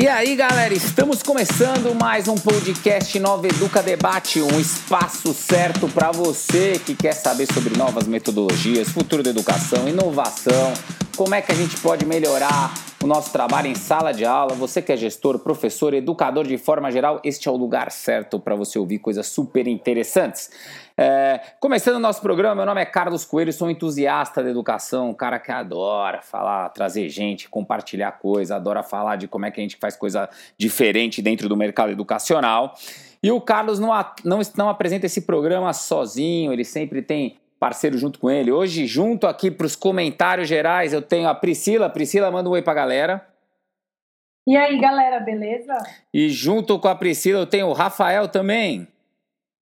E aí, galera, estamos começando mais um podcast Nova Educa Debate, um espaço certo para você que quer saber sobre novas metodologias, futuro da educação, inovação, como é que a gente pode melhorar nosso trabalho em sala de aula. Você que é gestor, professor, educador de forma geral, este é o lugar certo para você ouvir coisas super interessantes. É, começando o nosso programa, meu nome é Carlos Coelho, sou um entusiasta da educação, um cara que adora falar, trazer gente, compartilhar coisa, adora falar de como é que a gente faz coisa diferente dentro do mercado educacional. E o Carlos não, não, não apresenta esse programa sozinho, ele sempre tem parceiro junto com ele. Hoje, junto aqui para os comentários gerais, eu tenho a Priscila. Priscila, manda um oi para a galera. E aí, galera, beleza? E junto com a Priscila, eu tenho o Rafael também.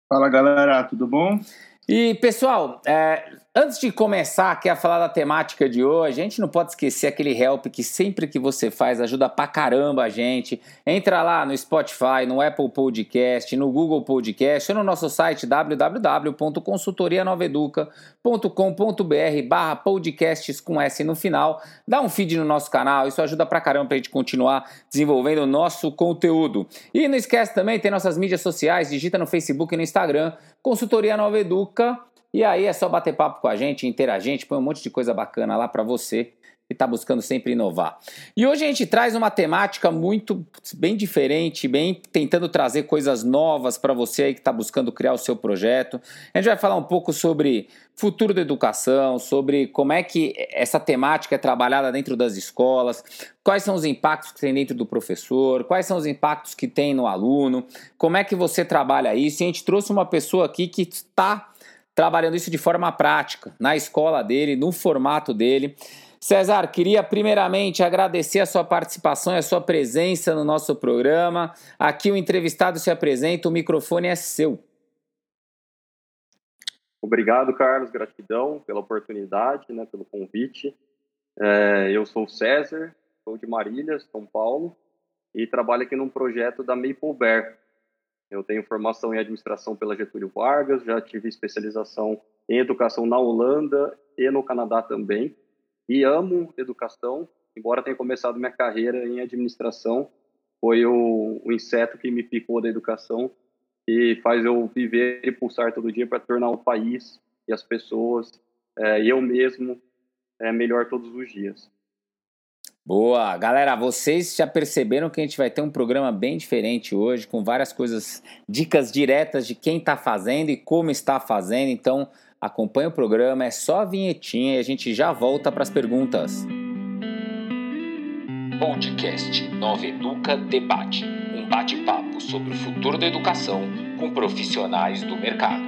Fala, galera, tudo bom? E, pessoal, é, Antes de começar aqui a falar da temática de hoje, a gente não pode esquecer aquele help que sempre que você faz ajuda pra caramba a gente. Entra lá no Spotify, no Apple Podcast, no Google Podcast ou no nosso site www.consultorianoveduca.com.br barra podcasts com S no final. Dá um feed no nosso canal, isso ajuda pra caramba pra gente continuar desenvolvendo o nosso conteúdo. E não esquece também, tem nossas mídias sociais, digita no Facebook e no Instagram, Consultoria Nova Educa. E aí é só bater papo com a gente, interagir, a gente põe um monte de coisa bacana lá para você que está buscando sempre inovar. E hoje a gente traz uma temática muito bem diferente, bem tentando trazer coisas novas para você aí que está buscando criar o seu projeto. A gente vai falar um pouco sobre futuro da educação, sobre como é que essa temática é trabalhada dentro das escolas, quais são os impactos que tem dentro do professor, quais são os impactos que tem no aluno, como é que você trabalha isso. E a gente trouxe uma pessoa aqui que está trabalhando isso de forma prática, na escola dele, no formato dele. César, queria primeiramente agradecer a sua participação e a sua presença no nosso programa. Aqui o entrevistado se apresenta, o microfone é seu. Obrigado, Carlos, gratidão pela oportunidade, né, pelo convite. É, eu sou o César, sou de Marília, São Paulo, e trabalho aqui num projeto da Maple Bear, eu tenho formação em administração pela Getúlio Vargas, já tive especialização em educação na Holanda e no Canadá também. E amo educação, embora tenha começado minha carreira em administração, foi o, o inseto que me picou da educação e faz eu viver e pulsar todo dia para tornar o país e as pessoas é, eu mesmo é, melhor todos os dias. Boa! Galera, vocês já perceberam que a gente vai ter um programa bem diferente hoje, com várias coisas, dicas diretas de quem está fazendo e como está fazendo. Então, acompanha o programa, é só a vinhetinha e a gente já volta para as perguntas. Podcast Nova Educa Debate um bate-papo sobre o futuro da educação com profissionais do mercado.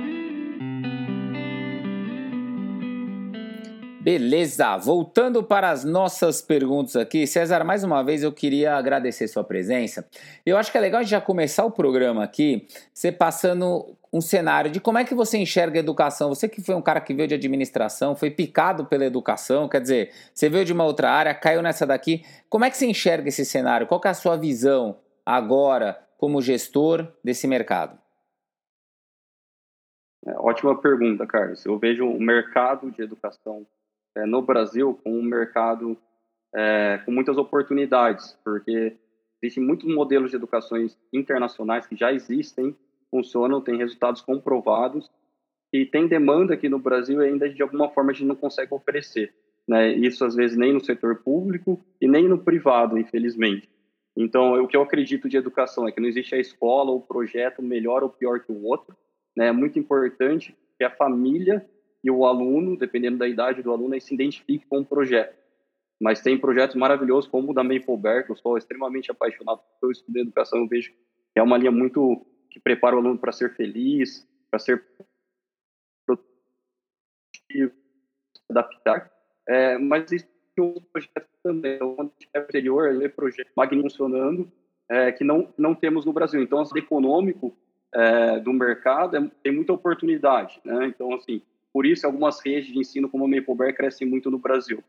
Beleza, voltando para as nossas perguntas aqui, César, mais uma vez eu queria agradecer sua presença. Eu acho que é legal já começar o programa aqui, você passando um cenário de como é que você enxerga a educação. Você que foi um cara que veio de administração, foi picado pela educação, quer dizer, você veio de uma outra área, caiu nessa daqui. Como é que você enxerga esse cenário? Qual é a sua visão agora como gestor desse mercado? É, ótima pergunta, Carlos. Eu vejo o mercado de educação é, no Brasil com um mercado é, com muitas oportunidades, porque existem muitos modelos de educações internacionais que já existem, funcionam, têm resultados comprovados e tem demanda aqui no Brasil e ainda de alguma forma a gente não consegue oferecer. Né? Isso às vezes nem no setor público e nem no privado, infelizmente. Então, o que eu acredito de educação é que não existe a escola ou projeto melhor ou pior que o outro. Né? É muito importante que a família e o aluno, dependendo da idade do aluno, se identifique com o projeto. Mas tem projetos maravilhosos como o da Maple que eu sou extremamente apaixonado por estudar educação, eu vejo que é uma linha muito que prepara o aluno para ser feliz, para ser produtivo, adaptar. É, mas existem outros projetos também. Quando tiver exterior, ele é projeto magnífico funcionando, é, que não, não temos no Brasil. Então, o econômico é, do mercado é, tem muita oportunidade. Né? Então, assim, por isso, algumas redes de ensino como a Maple crescem muito no Brasil.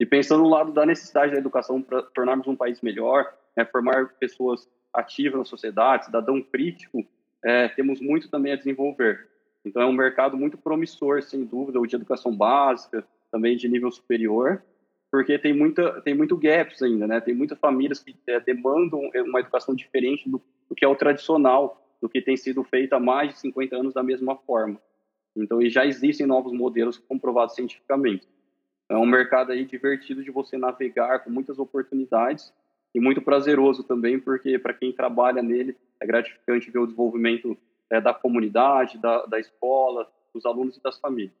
E pensando no lado da necessidade da educação para tornarmos um país melhor, né, formar pessoas ativas na sociedade, cidadão crítico, é, temos muito também a desenvolver. Então, é um mercado muito promissor, sem dúvida, o de educação básica, também de nível superior. porque tem muita tem muito gaps ainda, né? Tem muitas famílias que é, demandam uma educação diferente do, do, que é o tradicional, do que tem sido feito há mais de 50 anos da mesma forma. Então, já existem novos modelos comprovados cientificamente. É um mercado aí divertido de você navegar com muitas oportunidades e muito prazeroso também, porque para quem trabalha nele é gratificante ver o desenvolvimento é, da comunidade, da, da escola, dos alunos e das famílias.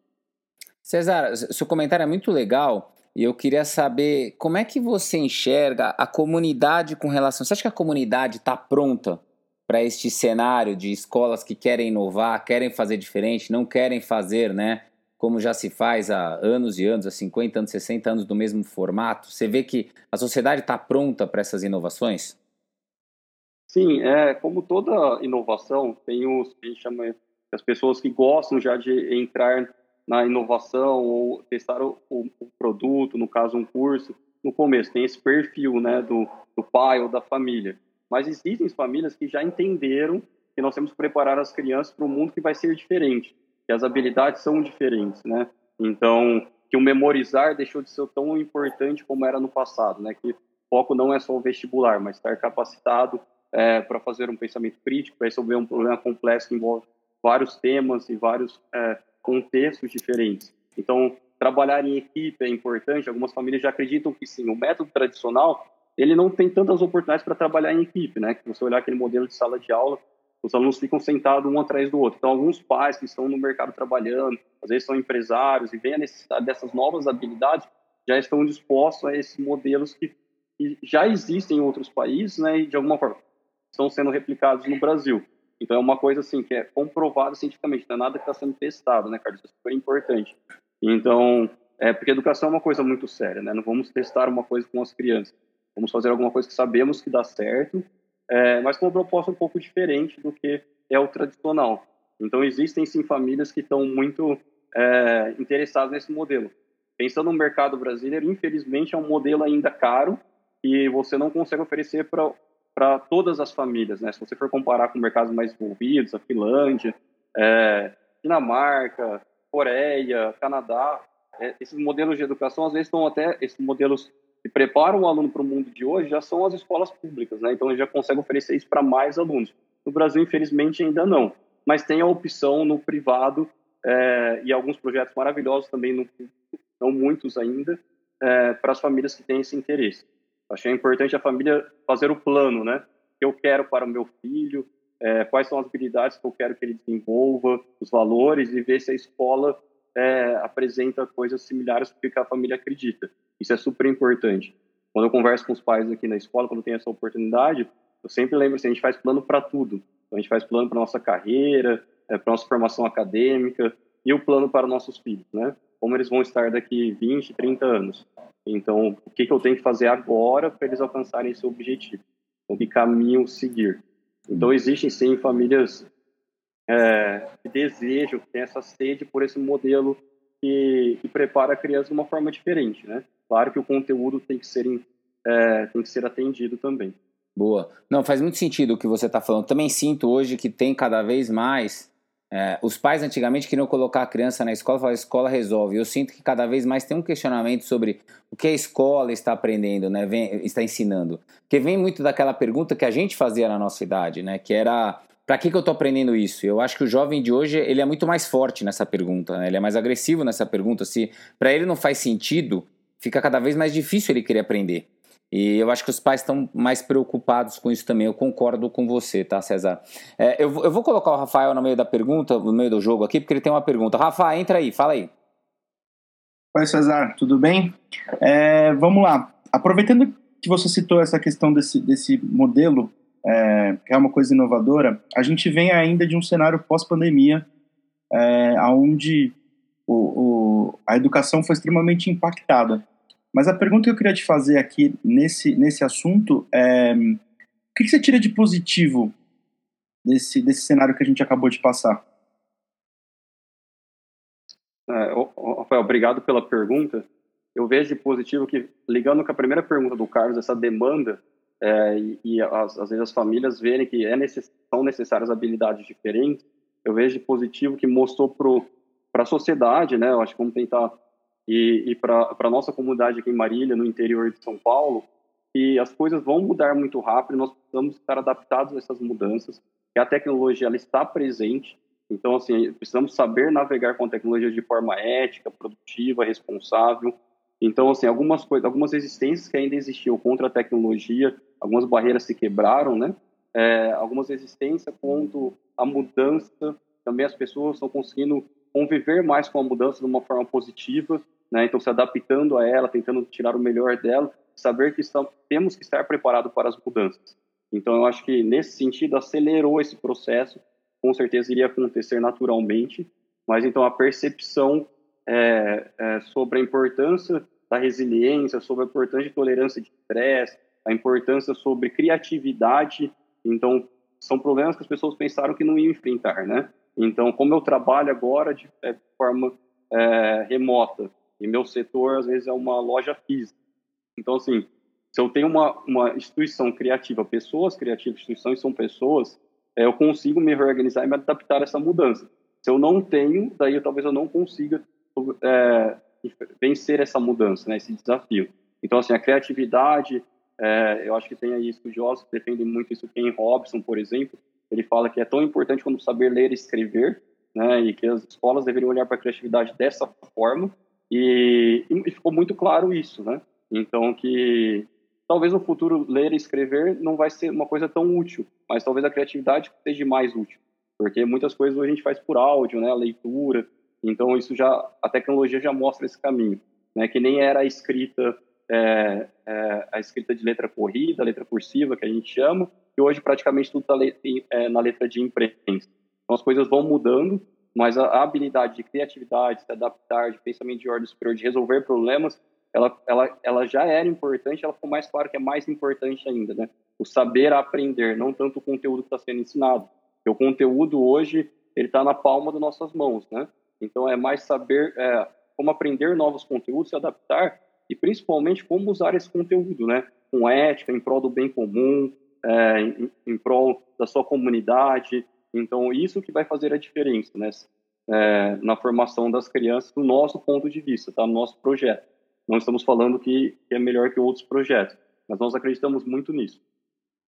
César, seu comentário é muito legal e eu queria saber como é que você enxerga a comunidade com relação. Você acha que a comunidade está pronta para este cenário de escolas que querem inovar, querem fazer diferente, não querem fazer, né? Como já se faz há anos e anos, há 50 anos, 60 anos do mesmo formato. Você vê que a sociedade está pronta para essas inovações? Sim, é, como toda inovação, tem os a gente chama as pessoas que gostam já de entrar na inovação ou testar o, o, o, produto, no caso um curso, no começo tem esse perfil, né, do, do pai ou da família. Mas existem famílias que já entenderam que nós temos que preparar as crianças para um mundo que vai ser diferente, que as habilidades são diferentes, né? Então, que o memorizar deixou de ser tão importante como era no passado, né? Que o foco não é só o vestibular, mas estar capacitado é, para fazer um pensamento crítico, para resolver um problema complexo que envolve vários temas e vários é, contextos diferentes. Então, trabalhar em equipe é importante. Algumas famílias já acreditam que sim. O método tradicional ele não tem tantas oportunidades para trabalhar em equipe, né? Se você olhar aquele modelo de sala de aula, os alunos ficam sentados um atrás do outro. Então, alguns pais que estão no mercado trabalhando, às vezes são empresários e veem a necessidade dessas novas habilidades, já estão dispostos a esses modelos que, que já existem em outros países, né? E de alguma forma estão sendo replicados no Brasil. Então, é uma coisa assim que é comprovada cientificamente, não é nada que está sendo testado, né, Carlos? Isso é super importante. Então, é porque educação é uma coisa muito séria, né? Não vamos testar uma coisa com as crianças. Vamos fazer alguma coisa que sabemos que dá certo, é, mas com uma proposta um pouco diferente do que é o tradicional. Então, existem sim famílias que estão muito é, interessadas nesse modelo. Pensando no mercado brasileiro, infelizmente é um modelo ainda caro e você não consegue oferecer para todas as famílias. Né? Se você for comparar com mercados mais desenvolvidos, a Finlândia, é, Dinamarca, Coreia, Canadá, é, esses modelos de educação às vezes estão até esses modelos que preparam o aluno para o mundo de hoje já são as escolas públicas, né? Então, ele já consegue oferecer isso para mais alunos. No Brasil, infelizmente, ainda não. Mas tem a opção no privado é, e alguns projetos maravilhosos também, no, não muitos ainda, é, para as famílias que têm esse interesse. Achei importante a família fazer o plano, né? O que eu quero para o meu filho, é, quais são as habilidades que eu quero que ele desenvolva, os valores, e ver se a escola é, apresenta coisas similares com o que a família acredita. Isso é super importante. Quando eu converso com os pais aqui na escola, quando tem essa oportunidade, eu sempre lembro assim, a gente faz plano para tudo. Então, a gente faz plano para nossa carreira, é, para nossa formação acadêmica e o plano para nossos filhos, né? Como eles vão estar daqui 20, 30 anos. Então, o que, que eu tenho que fazer agora para eles alcançarem esse objetivo? Então, que caminho seguir? Então, existem sim famílias é, que desejam, que têm essa sede por esse modelo que, que, prepara a criança de uma forma diferente, né? Claro que o conteúdo tem que ser, é, tem que ser atendido também. Boa. Não, faz muito sentido o que você está falando. Também sinto hoje que tem cada vez mais. É, os pais antigamente queriam colocar a criança na escola, falar a escola resolve. Eu sinto que cada vez mais tem um questionamento sobre o que a escola está aprendendo, né? Vem, está ensinando. Porque vem muito daquela pergunta que a gente fazia na nossa idade, né? Que era para que, que eu estou aprendendo isso? Eu acho que o jovem de hoje ele é muito mais forte nessa pergunta, né? ele é mais agressivo nessa pergunta. Se para ele não faz sentido, fica cada vez mais difícil ele querer aprender. E eu acho que os pais estão mais preocupados com isso também. Eu concordo com você, tá, César? É, eu, eu vou colocar o Rafael no meio da pergunta, no meio do jogo aqui, porque ele tem uma pergunta. Rafa, entra aí, fala aí. Oi, César, tudo bem? É, vamos lá. Aproveitando que você citou essa questão desse, desse modelo é, que é uma coisa inovadora, a gente vem ainda de um cenário pós-pandemia, é, onde o, o, a educação foi extremamente impactada. Mas a pergunta que eu queria te fazer aqui nesse, nesse assunto é: o que, que você tira de positivo desse, desse cenário que a gente acabou de passar? É, Rafael, obrigado pela pergunta. Eu vejo de positivo que, ligando com a primeira pergunta do Carlos, essa demanda é, e, e às, às, vezes as famílias verem que é necess, são necessárias habilidades diferentes, eu vejo de positivo que mostrou para a sociedade, né? Eu acho que vamos tentar e, e para a nossa comunidade aqui em Marília, no interior de São Paulo, que as coisas vão mudar muito rápido, nós precisamos estar adaptados a essas mudanças, que a tecnologia ela está presente, então assim, precisamos saber navegar com a tecnologia de forma ética, produtiva, responsável. Então assim, algumas coisas, algumas resistências que ainda existiam contra a tecnologia, algumas barreiras se quebraram, né? É, algumas resistências contra a mudança, também as pessoas estão conseguindo conviver mais com a mudança de uma forma positiva, né? Então se adaptando a ela, tentando tirar o melhor dela saber que estamos, temos que estar preparados para as mudanças. Então, eu acho que nesse sentido acelerou esse processo, com certeza iria acontecer naturalmente, mas então a percepção é, é, sobre a importância da resiliência, sobre a importância de tolerância de estresse, a importância sobre criatividade, então são problemas que as pessoas pensaram que não iam enfrentar, né? Então, como eu trabalho agora de, é, forma é, remota, e meu setor às vezes é uma loja física, então, assim, se eu tenho uma, uma instituição criativa, pessoas criativas, instituições são pessoas, é, eu consigo me reorganizar e me adaptar a essa mudança. Se eu não tenho, daí eu, talvez eu não consiga é, vencer essa mudança, né, esse desafio. Então, assim, a criatividade, é, eu acho que tem aí estudiosos que defendem muito isso, Ken Robson, por exemplo, ele fala que é tão importante quanto saber ler e escrever, né, e que as escolas deveriam olhar para a criatividade dessa forma, e, e ficou muito claro isso, né? Então, que talvez no futuro ler e escrever não vai ser uma coisa tão útil, mas talvez a criatividade seja mais útil, porque muitas coisas a gente faz por áudio, né, a leitura. Então, isso já a tecnologia já mostra esse caminho, né, que nem era a escrita é, é, a escrita de letra corrida, letra cursiva, que a gente chama, e hoje praticamente tudo está é, na letra de imprensa. Então, as coisas vão mudando, mas a, habilidade de criatividade, de se adaptar, de pensamento de ordem superior, de resolver problemas, ela, ela, ela já era importante, ela ficou mais claro que é mais importante ainda, né? O saber aprender, não tanto o conteúdo que está sendo ensinado. Porque o conteúdo hoje, ele está na palma das nossas mãos, né? Então, é mais saber é, como aprender novos conteúdos, se adaptar e, principalmente, como usar esse conteúdo, né? Com ética, em prol do bem comum, é, em, em prol da sua comunidade. Então, isso que vai fazer a diferença, né? É, na formação das crianças, do nosso ponto de vista, tá? No nosso projeto. Não estamos falando que é melhor que outros projetos, mas nós acreditamos muito nisso.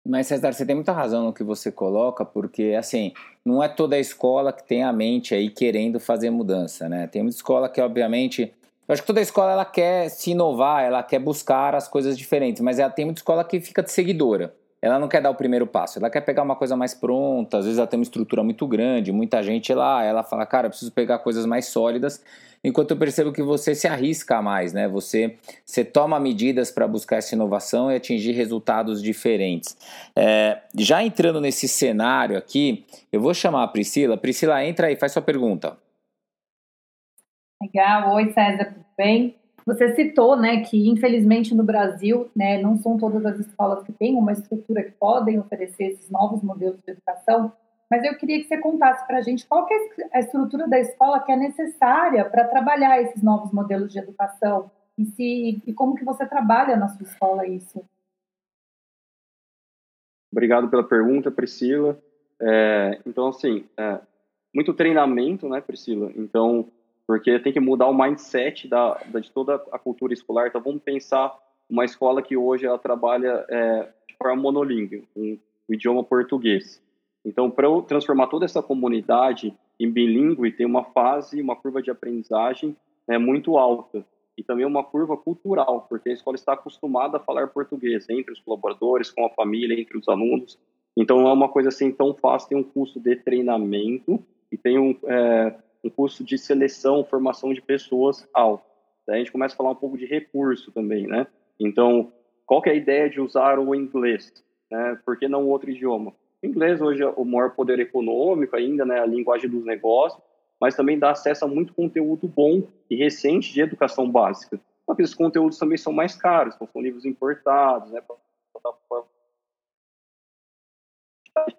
Mas, César, você tem muita razão no que você coloca, porque, assim, não é toda escola que tem a mente aí querendo fazer mudança, né? Tem muita escola que, obviamente, eu acho que toda escola ela quer se inovar, ela quer buscar as coisas diferentes, mas ela tem muita escola que fica de seguidora. Ela não quer dar o primeiro passo, ela quer pegar uma coisa mais pronta, às vezes ela tem uma estrutura muito grande, muita gente lá, ela fala, cara, preciso pegar coisas mais sólidas enquanto eu percebo que você se arrisca mais, né? Você, você toma medidas para buscar essa inovação e atingir resultados diferentes. É, já entrando nesse cenário aqui, eu vou chamar a Priscila. Priscila, entra aí, faz sua pergunta. Legal. Oi, César, tudo bem? Você citou, né, que infelizmente no Brasil, né, não são todas as escolas que têm uma estrutura que podem oferecer esses novos modelos de educação. Mas eu queria que você contasse para a gente qual é a estrutura da escola que é necessária para trabalhar esses novos modelos de educação e, se, e como que você trabalha na sua escola isso. Obrigado pela pergunta, Priscila. É, então, assim, é, muito treinamento, né, Priscila? Então, porque tem que mudar o mindset da, da, de toda a cultura escolar. Então, vamos pensar uma escola que hoje ela trabalha é, de forma monolíngue, um, o idioma português. Então, para eu transformar toda essa comunidade em bilíngue, tem uma fase, uma curva de aprendizagem né, muito alta e também uma curva cultural, porque a escola está acostumada a falar português entre os colaboradores, com a família, entre os alunos. Então, não é uma coisa assim tão fácil, tem um custo de treinamento e tem um, é, um custo de seleção, formação de pessoas alto. Daí a gente começa a falar um pouco de recurso também, né? Então, qual que é a ideia de usar o inglês? Né? Por que não outro idioma? O inglês hoje é o maior poder econômico ainda, né, a linguagem dos negócios, mas também dá acesso a muito conteúdo bom e recente de educação básica. Só que esses conteúdos também são mais caros, então são livros importados, né,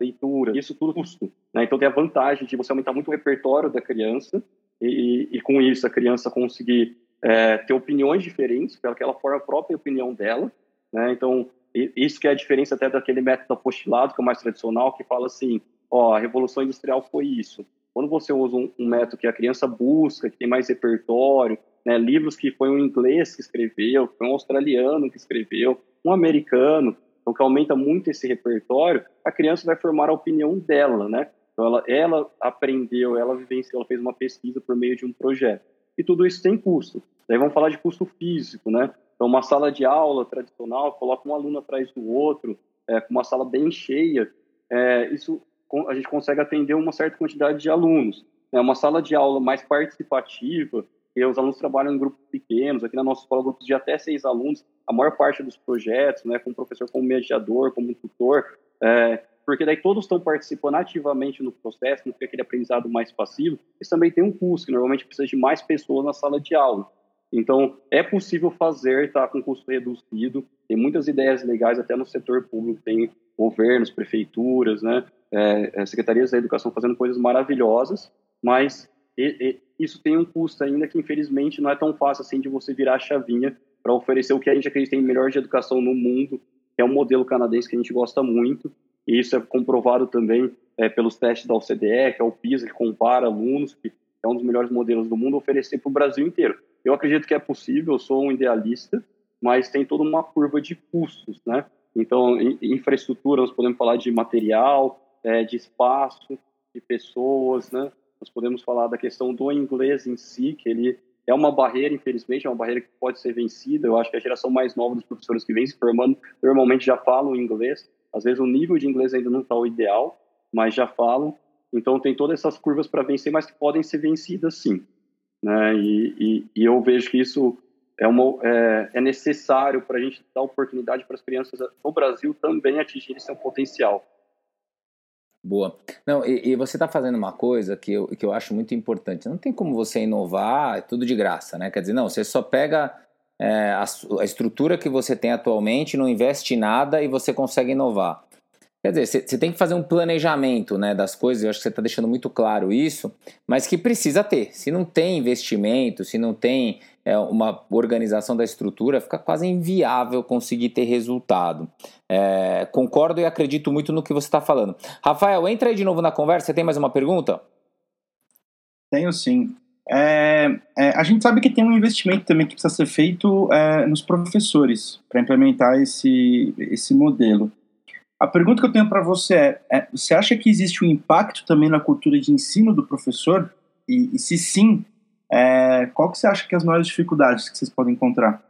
leitura, isso tudo custo. Né? Então tem a vantagem de você aumentar muito o repertório da criança e, e, e com isso a criança conseguir é, ter opiniões diferentes, porque ela forma a própria opinião dela. Né? Então isso que é a diferença até daquele método apostilado, que é o mais tradicional, que fala assim, ó, a Revolução Industrial foi isso. Quando você usa um, um método que a criança busca, que tem mais repertório, né, livros que foi um inglês que escreveu, foi um australiano que escreveu, um americano, então que aumenta muito esse repertório, a criança vai formar a opinião dela, né? Então ela, ela aprendeu, ela vivenciou, ela fez uma pesquisa por meio de um projeto. E tudo isso tem custo. Daí vamos falar de custo físico, né? Então uma sala de aula tradicional, coloca um aluno atrás do outro, é, com uma sala bem cheia, é, isso a gente consegue atender uma certa quantidade de alunos. É uma sala de aula mais participativa, e os alunos trabalham em grupos pequenos. Aqui na nossa escola, grupos de até seis alunos. A maior parte dos projetos, né, com o professor como mediador, como tutor, é, porque daí todos estão participando ativamente no processo, não fica aquele aprendizado mais passivo. Isso também tem um custo, que normalmente precisa de mais pessoas na sala de aula. Então, é possível fazer, tá, com custo reduzido. Tem muitas ideias legais até no setor público, tem governos, prefeituras, né, é, é secretarias da educação fazendo coisas maravilhosas, mas e, e, isso tem um custo ainda que, infelizmente, não é tão fácil assim de você virar a chavinha para oferecer o que a gente acredita em melhor de educação no mundo, que é um modelo canadense que a gente gosta muito, e isso é comprovado também é, pelos testes da OCDE, que é o PISA, que compara alunos, que é um dos melhores modelos do mundo, oferecer para o Brasil inteiro. Eu acredito que é possível, eu sou um idealista, mas tem toda uma curva de custos, né? Então, infraestrutura, nós podemos falar de material, é, de espaço, de pessoas, né? Nós podemos falar da questão do inglês em si, que ele é uma barreira, infelizmente, é uma barreira que pode ser vencida. Eu acho que a geração mais nova dos professores que vem se formando normalmente já falam inglês. Às vezes o nível de inglês ainda não está o ideal, mas já falam. Então tem todas essas curvas para vencer, mas que podem ser vencidas sim. Né? E, e, e eu vejo que isso é, uma, é, é necessário para a gente dar oportunidade para as crianças no Brasil também atingirem seu potencial. Boa. Não, e, e você está fazendo uma coisa que eu, que eu acho muito importante. Não tem como você inovar, é tudo de graça, né? Quer dizer, não, você só pega é, a, a, estrutura que você tem atualmente, não investe nada e você consegue inovar. Quer dizer, você, você tem que fazer um planejamento né, das coisas, eu acho que você está deixando muito claro isso, mas que precisa ter. Se não tem investimento, se não tem é, uma organização da estrutura, fica quase inviável conseguir ter resultado. É, concordo e acredito muito no que você está falando. Rafael, entra aí de novo na conversa. Você tem mais uma pergunta? Tenho sim. É, é, a gente sabe que tem um investimento também que precisa ser feito é, nos professores para implementar esse, esse modelo. A pergunta que eu tenho para você é, é, você acha que existe um impacto também na cultura de ensino do professor? E, e se sim, é, qual que você acha que é as maiores dificuldades que vocês podem encontrar?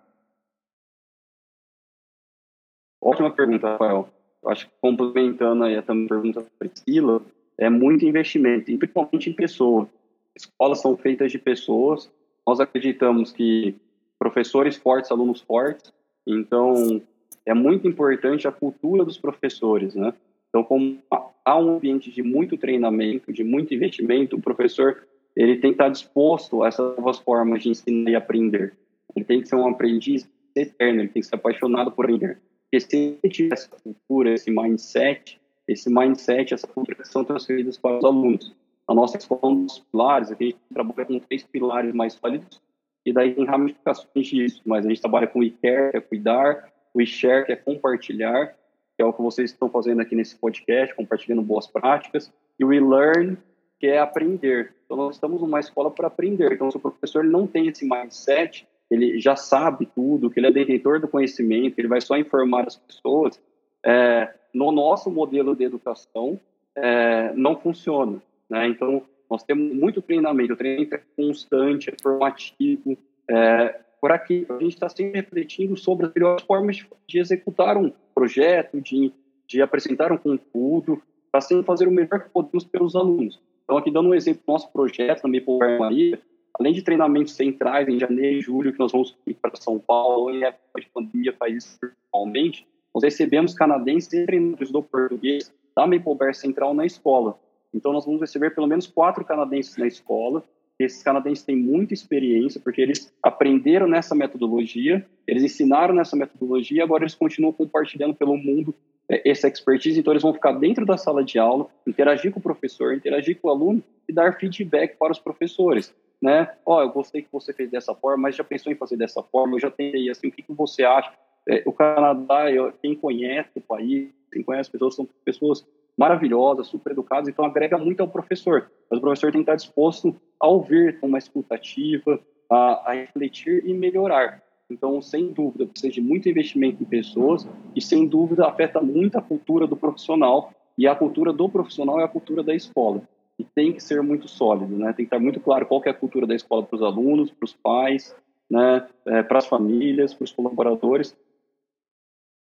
Ótima pergunta, Rafael. Eu acho que complementando aí a pergunta da Priscila, é muito investimento, e principalmente em pessoas. Escolas são feitas de pessoas. Nós acreditamos que professores fortes, alunos fortes. Então, é muito importante a cultura dos professores, né? Então, como há um ambiente de muito treinamento, de muito investimento, o professor ele tem que estar disposto a essas novas formas de ensinar e aprender. Ele tem que ser um aprendiz eterno, ele tem que ser apaixonado por aprender. Porque se ele tiver essa cultura, esse mindset, esse mindset, essa cultura são transferidas para os alunos. A nossa escola, um dos pilares, a gente trabalha com três pilares mais sólidos, e daí tem ramificações disso, mas a gente trabalha com o e-care, que é cuidar, o e-share, que é compartilhar, que é o que vocês estão fazendo aqui nesse podcast, compartilhando boas práticas, e o e-learn, que é aprender. Então, nós estamos numa escola para aprender. Então, se o professor não tem esse mindset, ele já sabe tudo, que ele é detentor do conhecimento, ele vai só informar as pessoas, é, no nosso modelo de educação, é, não funciona. Né? Então, nós temos muito treinamento, o treinamento é constante, é formativo, é, por aqui a gente está sempre refletindo sobre as melhores formas de, de executar um projeto, de, de apresentar um conteúdo, para sempre fazer o melhor que podemos pelos alunos. Então, aqui dando um exemplo do nosso projeto na Maple Maria, além de treinamentos centrais em janeiro e julho, que nós vamos para São Paulo, em época de pandemia, faz isso virtualmente, nós recebemos canadenses e treinadores do português da Maple Bear Central na escola. Então, nós vamos receber pelo menos quatro canadenses na escola. Esses canadenses têm muita experiência, porque eles aprenderam nessa metodologia, eles ensinaram nessa metodologia, agora eles continuam compartilhando pelo mundo é, essa expertise, então eles vão ficar dentro da sala de aula, interagir com o professor, interagir com o aluno e dar feedback para os professores, né? Ó, oh, eu gostei que você fez dessa forma, mas já pensou em fazer dessa forma? Eu já tentei assim, o que, que você acha? É, o Canadá, quem conhece o país, quem conhece as pessoas, são pessoas maravilhosas, super educadas, então agrega muito ao professor. Mas o professor tem que estar disposto a ouvir com uma escutativa, a, a refletir e melhorar. Então, sem dúvida, precisa de muito investimento em pessoas e, sem dúvida, afeta muito a cultura do profissional. E a cultura do profissional é a cultura da escola. E tem que ser muito sólido, né? Tem que estar muito claro qual é a cultura da escola para os alunos, para os pais, né? É, para as famílias, para os colaboradores.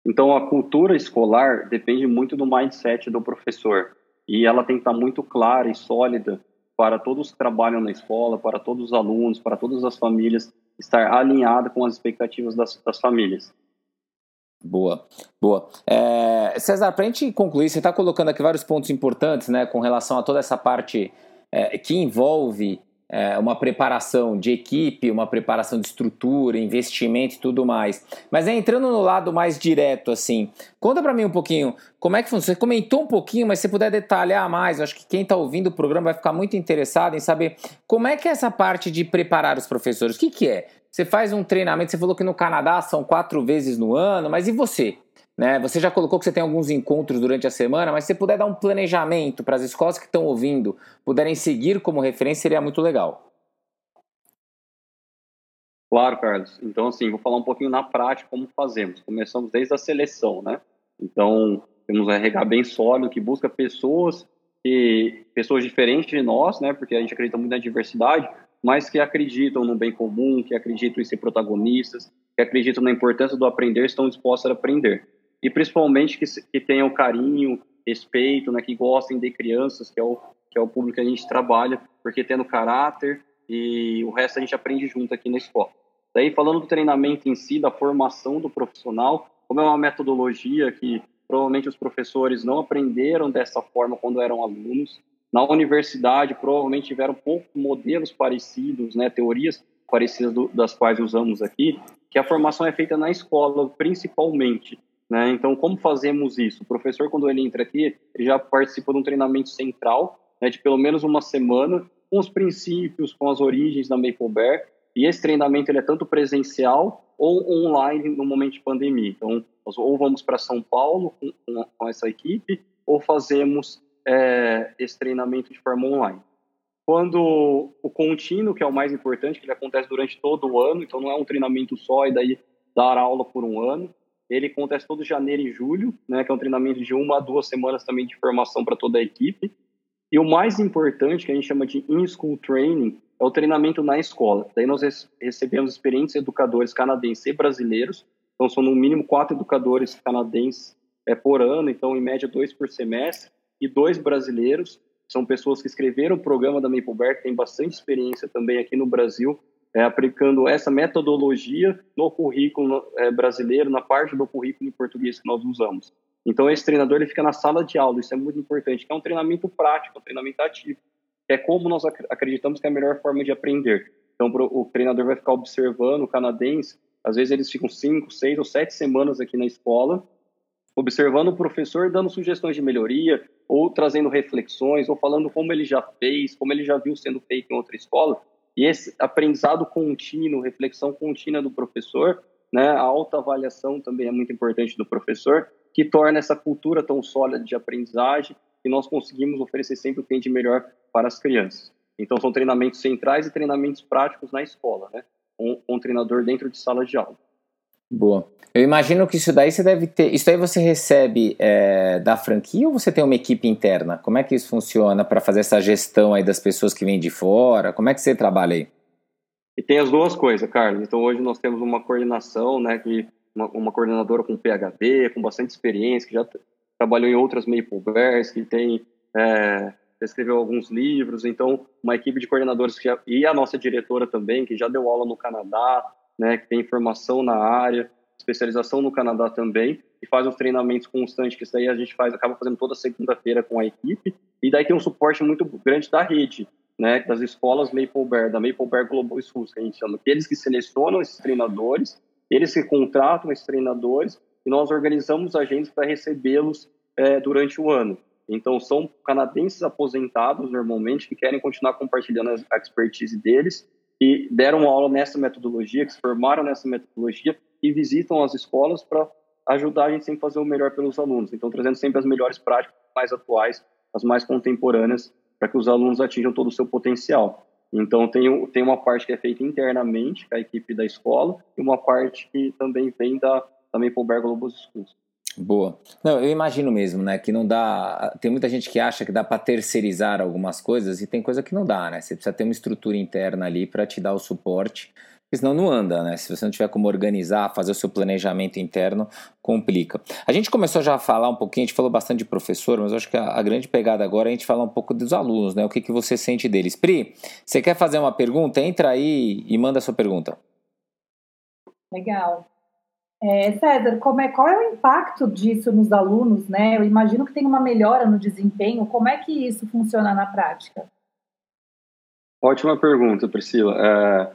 Então, a cultura escolar depende muito do mindset do professor. E ela tem que estar muito clara e sólida para todos que trabalham na escola, para todos os alunos, para todas as famílias, estar alinhada com as expectativas das, das famílias. Boa, boa. É, César, para a gente concluir, você está colocando aqui vários pontos importantes, né, com relação a toda essa parte é, que envolve é, uma preparação de equipe, uma preparação de estrutura, investimento e tudo mais. Mas é, entrando no lado mais direto, assim, conta para mim um pouquinho como é que funciona. Você comentou um pouquinho, mas se puder detalhar mais, acho que quem está ouvindo o programa vai ficar muito interessado em saber como é que é essa parte de preparar os professores. O que, que é? Você faz um treinamento, você falou que no Canadá são quatro vezes no ano, mas e você? Né? Você já colocou que você tem alguns encontros durante a semana, mas se puder dar um planejamento para as escolas que estão ouvindo puderem seguir como referência, seria muito legal. Claro, Carlos. Então, assim, vou falar um pouquinho na prática como fazemos. Começamos desde a seleção, né? Então, temos um RH bem sólido que busca pessoas que pessoas diferentes de nós, né? Porque a gente acredita muito na diversidade, mas que acreditam no bem comum, que acreditam em ser protagonistas, que acreditam na importância do aprender, estão dispostos a aprender e principalmente que, que tenham carinho, respeito, né, que gostem de crianças, que é, o, que é o público que a gente trabalha, porque tendo caráter e o resto a gente aprende junto aqui na escola. Daí, falando do treinamento em si, da formação do profissional, como é uma metodologia que provavelmente os professores não aprenderam dessa forma quando eram alunos, na universidade provavelmente tiveram poucos modelos parecidos, né, teorias parecidas do, das quais usamos aqui, que a formação é feita na escola, principalmente. Né? Então, como fazemos isso? O professor, quando ele entra aqui, ele já participa de um treinamento central, né, de pelo menos uma semana, com os princípios, com as origens da Maple Bear, e esse treinamento ele é tanto presencial ou online no momento de pandemia. Então, nós ou vamos para São Paulo com, com, essa equipe, ou fazemos é, esse treinamento de forma online. Quando o contínuo, que é o mais importante, que ele acontece durante todo o ano, então não é um treinamento só e daí dar aula por um ano, ele acontece todo janeiro e julho, né, que é um treinamento de uma a duas semanas também de formação para toda a equipe. E o mais importante, que a gente chama de in-school training, é o treinamento na escola. Daí nós recebemos experientes educadores canadenses e brasileiros, então são no mínimo quatro educadores canadenses é, por ano, então em média dois por semestre, e dois brasileiros, são pessoas que escreveram o programa da Maple Bear, que bastante experiência também aqui no Brasil, é, aplicando essa metodologia no currículo é, brasileiro, na parte do currículo em português que nós usamos. Então, esse treinador ele fica na sala de aula, isso é muito importante, que é um treinamento prático, um treinamento ativo, é como nós acreditamos que é a melhor forma de aprender. Então, o treinador vai ficar observando o canadense, às vezes eles ficam cinco, seis ou sete semanas aqui na escola, observando o professor, dando sugestões de melhoria, ou trazendo reflexões, ou falando como ele já fez, como ele já viu sendo feito em outra escola, e esse aprendizado contínuo, reflexão contínua do professor, né, a autoavaliação também é muito importante do professor, que torna essa cultura tão sólida de aprendizagem que nós conseguimos oferecer sempre o que tem de melhor para as crianças. Então, são treinamentos centrais e treinamentos práticos na escola, né, um treinador dentro de sala de aula. Boa. Eu imagino que isso daí você deve ter. Isso daí você recebe é, da franquia ou você tem uma equipe interna? Como é que isso funciona para fazer essa gestão aí das pessoas que vêm de fora? Como é que você trabalha aí? E tem as duas coisas, Carlos. Então hoje nós temos uma coordenação, né, que uma, uma coordenadora com PhD, com bastante experiência, que já trabalhou em outras Maple Bears, que tem é, escreveu alguns livros. Então uma equipe de coordenadores já, e a nossa diretora também, que já deu aula no Canadá, né, que tem formação na área, especialização no Canadá também, e faz os treinamentos constantes, que isso daí a gente faz, acaba fazendo toda segunda-feira com a equipe, e daí tem um suporte muito grande da rede, né, das escolas Maple Bear, da Maple Bear Global Schools, que a gente chama, que eles que selecionam esses treinadores, eles que contratam esses treinadores, e nós organizamos agentes para recebê-los é, durante o ano. Então, são canadenses aposentados, normalmente, que querem continuar compartilhando a expertise deles, que deram aula nessa metodologia, que se formaram nessa metodologia e visitam as escolas para ajudar a gente sempre a fazer o melhor pelos alunos. Então, trazendo sempre as melhores práticas mais atuais, as mais contemporâneas, para que os alunos atinjam todo o seu potencial. Então, tem, tem uma parte que é feita internamente, com a equipe da escola, e uma parte que também vem da, da Maple Global Schools. Boa. Não, eu imagino mesmo, né, que não dá. Tem muita gente que acha que dá para terceirizar algumas coisas e tem coisa que não dá, né? Você precisa ter uma estrutura interna ali para te dar o suporte, porque senão não anda, né? Se você não tiver como organizar, fazer o seu planejamento interno, complica. A gente começou já a falar um pouquinho, a gente falou bastante de professor, mas acho que a, a grande pegada agora é a gente falar um pouco dos alunos, né? O que, que você sente deles. Pri, você quer fazer uma pergunta? Entra aí e manda a sua pergunta. Legal. É, César, como é, qual é o impacto disso nos alunos? Né? Eu imagino que tem uma melhora no desempenho. Como é que isso funciona na prática? Ótima pergunta, Priscila. É,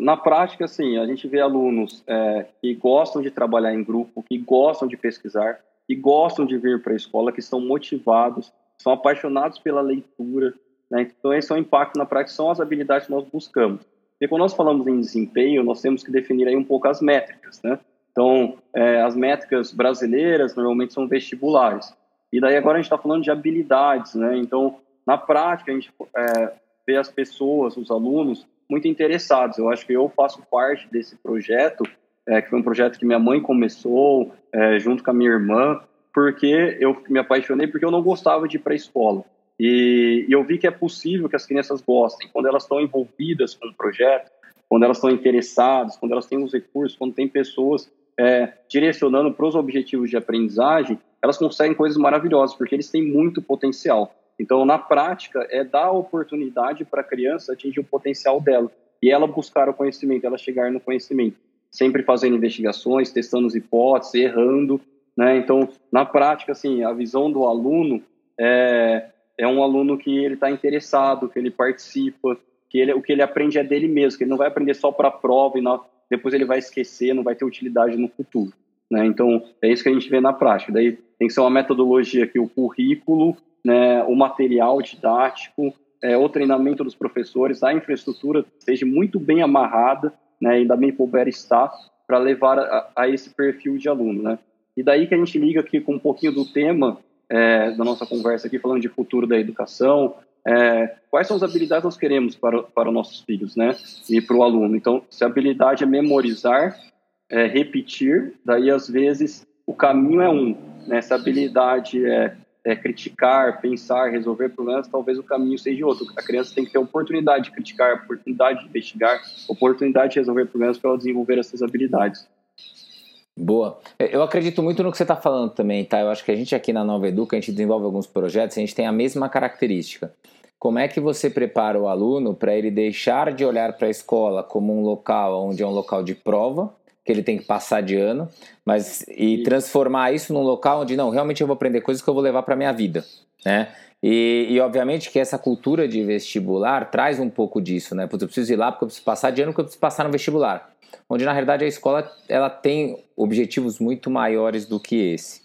na prática, sim, a gente vê alunos é, que gostam de trabalhar em grupo, que gostam de pesquisar, que gostam de vir para a escola, que estão motivados, são apaixonados pela leitura. Né? Então, esse é o impacto na prática, são as habilidades que nós buscamos. E quando nós falamos em desempenho, nós temos que definir aí um pouco as métricas, né? Então, é, as métricas brasileiras normalmente são vestibulares. E daí agora a gente está falando de habilidades, né? Então, na prática, a gente é, vê as pessoas, os alunos, muito interessados. Eu acho que eu faço parte desse projeto, é, que foi um projeto que minha mãe começou é, junto com a minha irmã, porque eu me apaixonei, porque eu não gostava de ir para a escola. E, e eu vi que é possível que as crianças gostem. Quando elas estão envolvidas com o projeto, quando elas estão interessadas, quando elas têm os recursos, quando tem pessoas é, direcionando para os objetivos de aprendizagem, elas conseguem coisas maravilhosas, porque eles têm muito potencial. Então, na prática, é dar oportunidade para a criança atingir o potencial dela e ela buscar o conhecimento, ela chegar no conhecimento, sempre fazendo investigações, testando as hipóteses, errando, né? Então, na prática, assim, a visão do aluno é, é um aluno que ele está interessado, que ele participa, que ele, o que ele aprende é dele mesmo, que ele não vai aprender só para a prova e na, depois ele vai esquecer, não vai ter utilidade no futuro. Né? Então, é isso que a gente vê na prática. Daí tem que ser uma metodologia que o currículo, né, o material didático, é, o treinamento dos professores, a infraestrutura esteja muito bem amarrada, né, ainda bem puder estar, para levar a, a, esse perfil de aluno. Né? E daí que a gente liga aqui com um pouquinho do tema é, da nossa conversa aqui, falando de futuro da educação, é, quais são as habilidades que nós queremos para, para os nossos filhos, né? E para o aluno. Então, se a habilidade é memorizar, é repetir, daí às vezes o caminho é um, né? Se a habilidade é, é criticar, pensar, resolver problemas, talvez o caminho seja outro. A criança tem que ter oportunidade de criticar, oportunidade de investigar, oportunidade de resolver problemas para ela desenvolver essas habilidades. Boa. Eu acredito muito no que você está falando também, tá? Eu acho que a gente aqui na Nova Educa, a gente desenvolve alguns projetos, a gente tem a mesma característica. Como é que você prepara o aluno para ele deixar de olhar para a escola como um local onde é um local de prova, que ele tem que passar de ano, mas e transformar isso num local onde não, realmente eu vou aprender coisas que eu vou levar para minha vida, né? E, e, obviamente que essa cultura de vestibular traz um pouco disso, né? Porque eu preciso ir lá porque eu preciso passar de ano porque eu preciso passar no vestibular onde na realidade a escola ela tem objetivos muito maiores do que esse.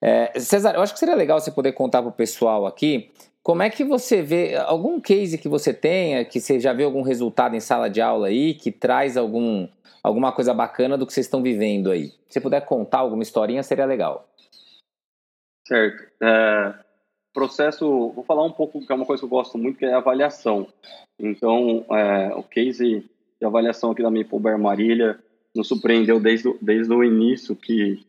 É, César, eu acho que seria legal você poder contar para o pessoal aqui como é que você vê algum case que você tenha, que você já viu algum resultado em sala de aula aí, que traz algum, alguma coisa bacana do que vocês estão vivendo aí. Se você puder contar alguma historinha, seria legal. Certo. É, processo, vou falar um pouco, que é uma coisa que eu gosto muito, que é avaliação. Então, é, o case de avaliação aqui da Maple Marília nos surpreendeu desde, desde o início que,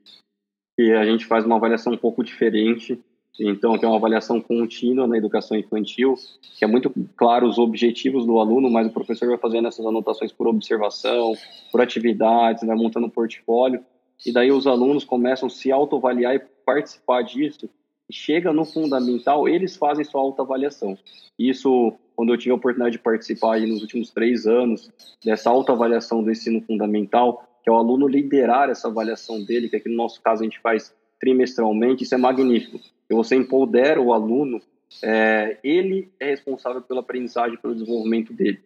que a gente faz uma avaliação um pouco diferente. Então, tem uma avaliação contínua na educação infantil, que é muito claro os objetivos do aluno, mas o professor vai fazendo essas anotações por observação, por atividades, vai montando um portfólio, e daí os alunos começam a se autoavaliar e participar disso. Chega no fundamental, eles fazem sua autoavaliação. Isso quando eu tive a oportunidade de participar aí nos últimos três anos dessa autoavaliação do ensino fundamental, que é o aluno liderar essa avaliação dele, que aqui no nosso caso a gente faz trimestralmente, isso é magnífico. E você empodera o aluno, é, ele é responsável pela aprendizagem, pelo desenvolvimento dele.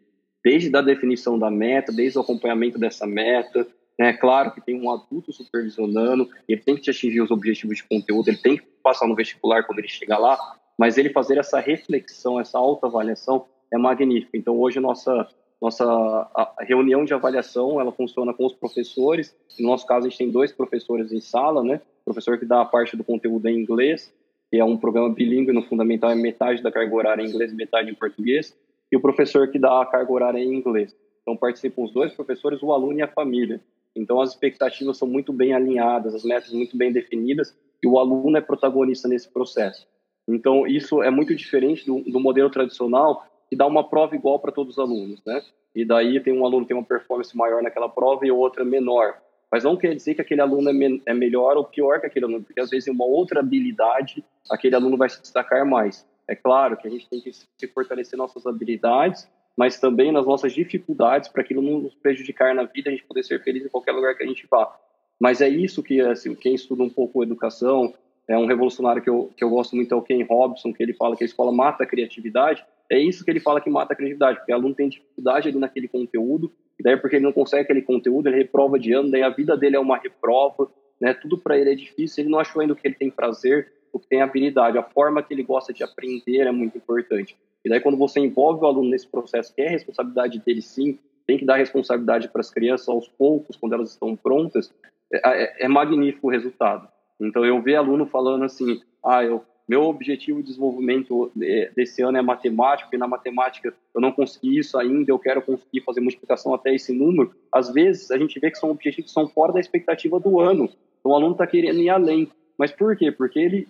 Desde a definição da meta, desde o acompanhamento dessa meta, é claro que tem um adulto supervisionando, ele tem que atingir os objetivos de conteúdo, ele tem que passar no vestibular quando ele chegar lá, mas ele fazer essa reflexão, essa autoavaliação é magnífico. Então, hoje, nossa, nossa reunião de avaliação, ela funciona com os professores. No nosso caso, a gente tem dois professores em sala, né? O professor que dá a parte do conteúdo em inglês, que é um programa bilíngue no fundamental, é metade da carga horária em inglês metade em português. e o professor que dá a carga horária em inglês. Então participam os dois professores, o aluno e a família. Então as expectativas são muito bem alinhadas, as metas muito bem definidas e o aluno é protagonista nesse processo. Então isso é muito diferente do, do modelo tradicional que dá uma prova igual para todos os alunos, né? E daí tem um aluno que tem uma performance maior naquela prova e outra menor. Mas não quer dizer que aquele aluno é, me é melhor ou pior que aquele aluno, porque às vezes em uma outra habilidade aquele aluno vai se destacar mais. É claro que a gente tem que se fortalecer nossas habilidades, mas também nas nossas dificuldades para aquilo não nos prejudicar na vida, a gente poder ser feliz em qualquer lugar que a gente vá. Mas é isso que, assim, quem estuda um pouco educação, é um revolucionário que eu, que eu gosto muito, é o Ken Robson, que ele fala que a escola mata a criatividade. É isso que ele fala que mata a criatividade, porque o aluno tem dificuldade ali naquele conteúdo, e daí porque ele não consegue aquele conteúdo, ele reprova de ano, daí a vida dele é uma reprova, né? Tudo para ele é difícil, ele não achou ainda o que ele tem prazer, o que tem habilidade, a forma que ele gosta de aprender é muito importante. E daí quando você envolve o aluno nesse processo, que é responsabilidade dele sim, tem que dar responsabilidade para as crianças aos poucos, quando elas estão prontas, é, é, é magnífico o resultado. Então eu ver aluno falando assim, ah, eu meu objetivo de desenvolvimento desse ano é matemática, e na matemática eu não consegui isso ainda, eu quero conseguir fazer multiplicação até esse número. Às vezes, a gente vê que são objetivos que são fora da expectativa do ano. Então, o aluno está querendo ir além. Mas por quê? Porque ele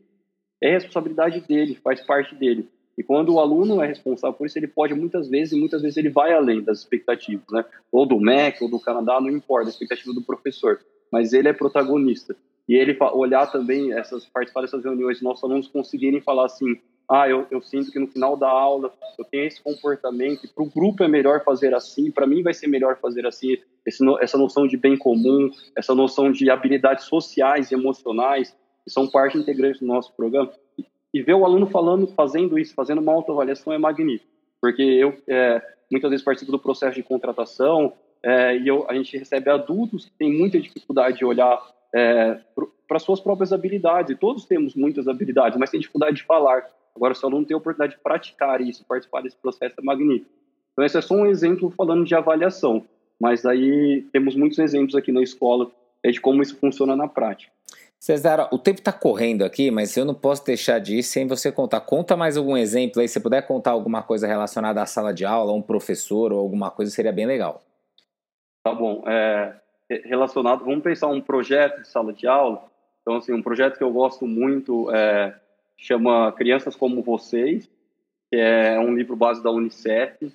é responsabilidade dele, faz parte dele. E quando o aluno é responsável por isso, ele pode muitas vezes, e muitas vezes ele vai além das expectativas, né? Ou do MEC, ou do Canadá, não importa, a expectativa do professor. Mas ele é protagonista e ele olhar também essas participar dessas reuniões nossos alunos conseguirem falar assim ah eu, eu sinto que no final da aula eu tenho esse comportamento para o grupo é melhor fazer assim para mim vai ser melhor fazer assim esse, essa noção de bem comum essa noção de habilidades sociais e emocionais que são parte integrante do nosso programa. E ver o aluno falando fazendo isso fazendo uma autoavaliação é magnífico porque eu é, muitas vezes participo do processo de contratação é, e eu, a gente recebe adultos que têm muita dificuldade de olhar é, para suas próprias habilidades. Todos temos muitas habilidades, mas tem dificuldade de falar. Agora, se o aluno tem a oportunidade de praticar isso, participar desse processo, é magnífico. Então, esse é só um exemplo falando de avaliação, mas aí temos muitos exemplos aqui na escola é, de como isso funciona na prática. Cesar, o tempo está correndo aqui, mas eu não posso deixar de ir sem você contar. Conta mais algum exemplo aí, se puder contar alguma coisa relacionada à sala de aula, um professor ou alguma coisa, seria bem legal. Tá bom. É, relacionado, vamos pensar um projeto de sala de aula. Então, assim, um projeto que eu gosto muito é, chama Crianças Como Vocês, que é um livro base da Unicef,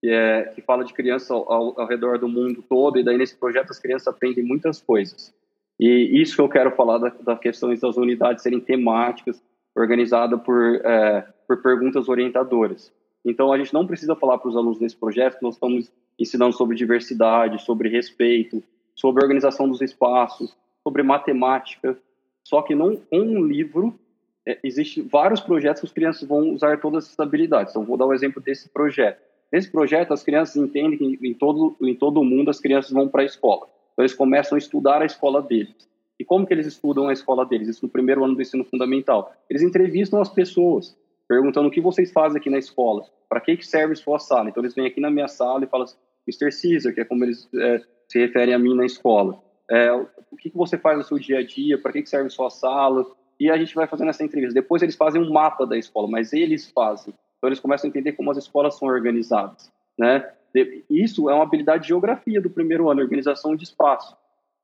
que, é, que fala de crianças ao, ao, redor do mundo todo, e daí nesse projeto as crianças aprendem muitas coisas. E isso que eu quero falar da, das questões das unidades serem temáticas, organizadas por, é, por perguntas orientadoras. Então, a gente não precisa falar para os alunos nesse projeto nós estamos ensinando sobre diversidade, sobre respeito, sobre organização dos espaços, sobre matemática. Só que não um livro é, existe vários projetos que as crianças vão usar todas essas habilidades. Então, vou dar o um exemplo desse projeto. Nesse projeto, as crianças entendem que em todo, em todo o mundo as crianças vão para a escola. Então, eles começam a estudar a escola deles. E como que eles estudam a escola deles? Isso no primeiro ano do ensino fundamental. Eles entrevistam as pessoas, perguntando o que vocês fazem aqui na escola, para que, que serve sua sala. Então, eles vêm aqui na minha sala e falam, Mr. Caesar, que é como eles é, se referem a mim na escola. É, o que, que você faz no seu dia a dia, para que, que serve sua sala, e a gente vai fazendo essa entrevista. Depois eles fazem um mapa da escola, mas eles fazem. Então eles começam a entender como as escolas são organizadas, né? Isso é uma habilidade de geografia do primeiro ano, organização de espaço.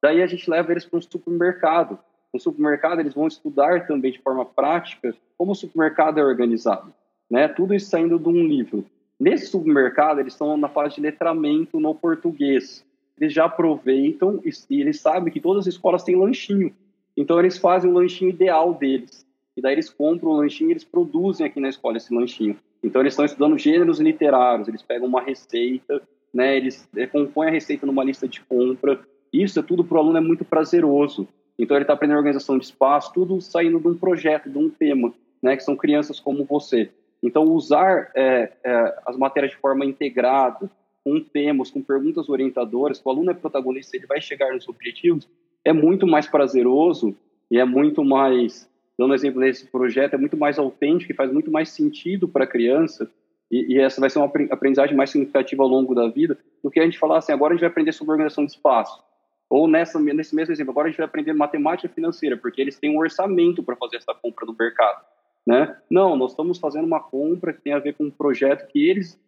Daí a gente leva eles para um supermercado. No supermercado eles vão estudar também de forma prática como o supermercado é organizado, né? Tudo isso saindo de um livro. Nesse supermercado eles estão na fase de letramento no português eles já aproveitam e, eles sabem que todas as escolas têm lanchinho. Então eles fazem o lanchinho ideal deles. E daí eles compram o lanchinho e eles produzem aqui na escola esse lanchinho. Então eles estão estudando gêneros literários, eles pegam uma receita, né, eles é, compõem a receita numa lista de compra. Isso é tudo para o aluno é muito prazeroso. Então ele está aprendendo organização de espaço, tudo saindo de um projeto, de um tema, né, que são crianças como você. Então usar é, é, as matérias de forma integrada, com temas, com perguntas orientadoras, que o aluno é protagonista, ele vai chegar nos objetivos, é muito mais prazeroso e é muito mais, dando exemplo nesse projeto, é muito mais autêntico e faz muito mais sentido para a criança e, e, essa vai ser uma aprendizagem mais significativa ao longo da vida do que a gente falar assim, agora a gente vai aprender sobre organização de espaço. Ou nessa, nesse mesmo exemplo, agora a gente vai aprender matemática financeira, porque eles têm um orçamento para fazer essa compra no mercado. Né? Não, nós estamos fazendo uma compra que tem a ver com um projeto que eles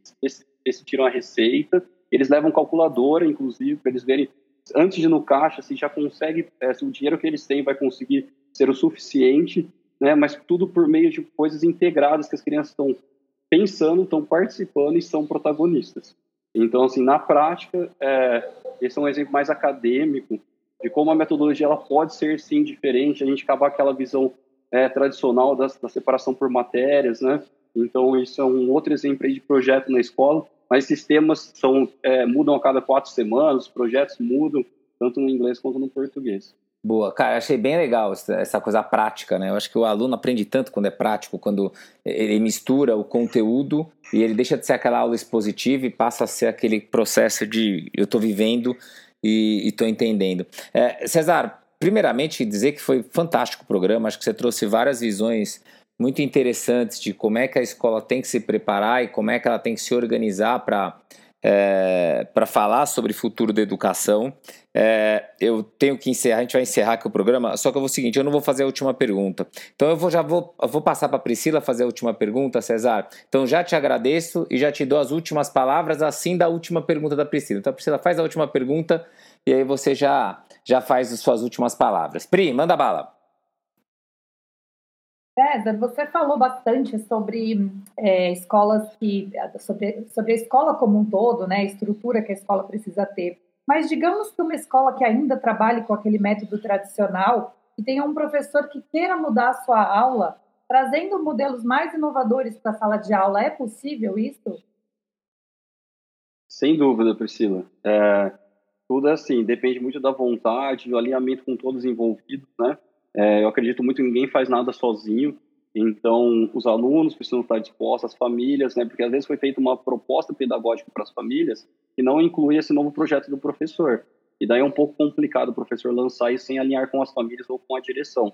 decidiram a receita, eles levam calculadora, inclusive, para eles verem antes de ir no caixa se já consegue, é, se o dinheiro que eles têm vai conseguir ser o suficiente, né? Mas tudo por meio de coisas integradas que as crianças estão pensando, estão participando e são protagonistas. Então, assim, na prática, é, esse é um exemplo mais acadêmico de como a metodologia ela pode ser sim diferente, a gente acabar aquela visão é, tradicional da, da, separação por matérias, né? Então isso é um outro exemplo de projeto na escola. Mas sistemas são é, mudam a cada quatro semanas, os projetos mudam tanto no inglês quanto no português. Boa, cara, achei bem legal essa coisa prática, né? Eu acho que o aluno aprende tanto quando é prático, quando ele mistura o conteúdo e ele deixa de ser aquela aula expositiva e passa a ser aquele processo de eu estou vivendo e estou entendendo. É, Cesar, primeiramente dizer que foi fantástico o programa, acho que você trouxe várias visões muito interessantes de como é que a escola tem que se preparar e como é que ela tem que se organizar para é, para falar sobre futuro da educação. É, eu tenho que encerrar, a gente vai encerrar aqui o programa, só que eu vou o seguinte, eu não vou fazer a última pergunta. Então eu vou, já vou, vou passar para a Priscila fazer a última pergunta, Cesar. Então já te agradeço e já te dou as últimas palavras assim da última pergunta da Priscila. Então a Priscila faz a última pergunta e aí você já, já faz as suas últimas palavras. Pri, manda bala. César, você falou bastante sobre é, escolas que. Sobre, sobre a escola como um todo, né? A estrutura que a escola precisa ter. Mas digamos que uma escola que ainda trabalhe com aquele método tradicional e tenha um professor que queira mudar a sua aula, trazendo modelos mais inovadores para a sala de aula, é possível isso? Sem dúvida, Priscila. É, tudo é assim, depende muito da vontade, do alinhamento com todos os envolvidos, né? É, eu acredito muito que ninguém faz nada sozinho, então os alunos precisam estar dispostos, as famílias, né? Porque às vezes foi feita uma proposta pedagógica para as famílias que não inclui esse novo projeto do professor. E daí é um pouco complicado o professor lançar isso sem alinhar com as famílias ou com a direção.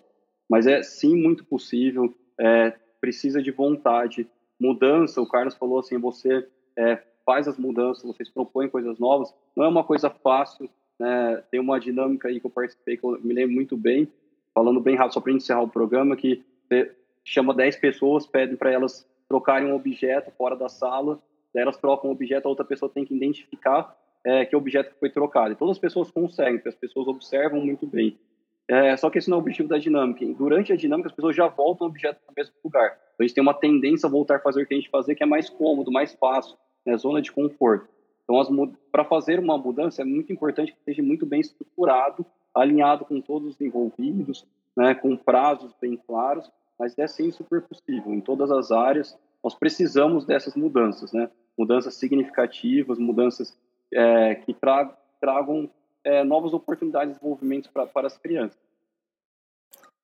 Mas é sim muito possível, é, precisa de vontade, mudança. O Carlos falou assim: você é, faz as mudanças, vocês propõem coisas novas. Não é uma coisa fácil, né? Tem uma dinâmica aí que eu participei que eu me lembro muito bem, falando bem rápido só para encerrar o programa, que você chama 10 pessoas, pede para elas trocarem um objeto fora da sala, elas trocam o objeto, a outra pessoa tem que identificar é, que objeto foi trocado. E todas as pessoas conseguem, porque as pessoas observam muito bem. É, só que esse não é o objetivo da dinâmica. Durante a dinâmica, as pessoas já voltam o objeto para o mesmo lugar. Então, a gente tem uma tendência a voltar a fazer o que a gente fazer, que é mais cômodo, mais fácil né, zona de conforto. Então, para fazer uma mudança, é muito importante que esteja muito bem estruturado, alinhado com todos os envolvidos, né, com prazos bem claros, mas é sim super possível. Em todas as áreas, nós precisamos dessas mudanças, né? mudanças significativas, mudanças é, que tra tragam é, novas oportunidades de desenvolvimento para as crianças.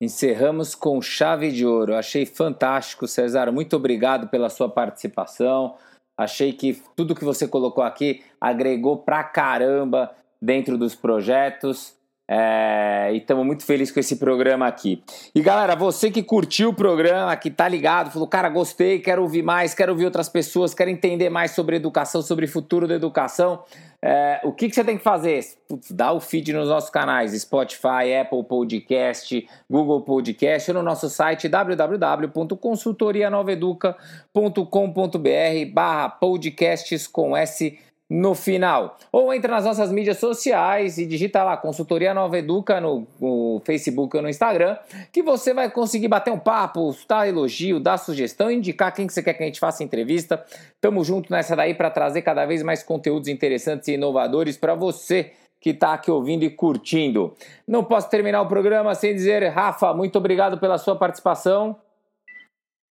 Encerramos com chave de ouro. Achei fantástico, César. Muito obrigado pela sua participação. Achei que tudo que você colocou aqui agregou pra caramba dentro dos projetos. É, e estamos muito felizes com esse programa aqui. E galera, você que curtiu o programa, que tá ligado, falou, cara, gostei, quero ouvir mais, quero ouvir outras pessoas, quero entender mais sobre educação, sobre futuro da educação. É, o que, que você tem que fazer? Dá o feed nos nossos canais Spotify, Apple Podcast, Google Podcast ou no nosso site www.consultorianoveduca.com.br barra podcasts com S no final. Ou entra nas nossas mídias sociais e digita lá Consultoria Nova Educa no, no, Facebook ou no Instagram, que você vai conseguir bater um papo, dar elogio, dar sugestão, indicar quem que você quer que a gente faça entrevista. Tamo junto nessa daí para trazer cada vez mais conteúdos interessantes e inovadores para você que está aqui ouvindo e curtindo. Não posso terminar o programa sem dizer, Rafa, muito obrigado pela sua participação.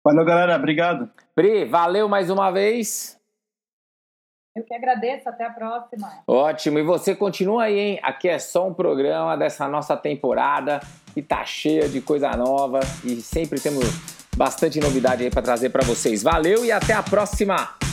Valeu, galera. Obrigado. Pri, valeu mais uma vez. Eu que agradeço, até a próxima. Ótimo, e você continua aí, hein? Aqui é só um programa dessa nossa temporada que tá cheia de coisa nova e sempre temos bastante novidade aí para trazer para vocês. Valeu e até a próxima!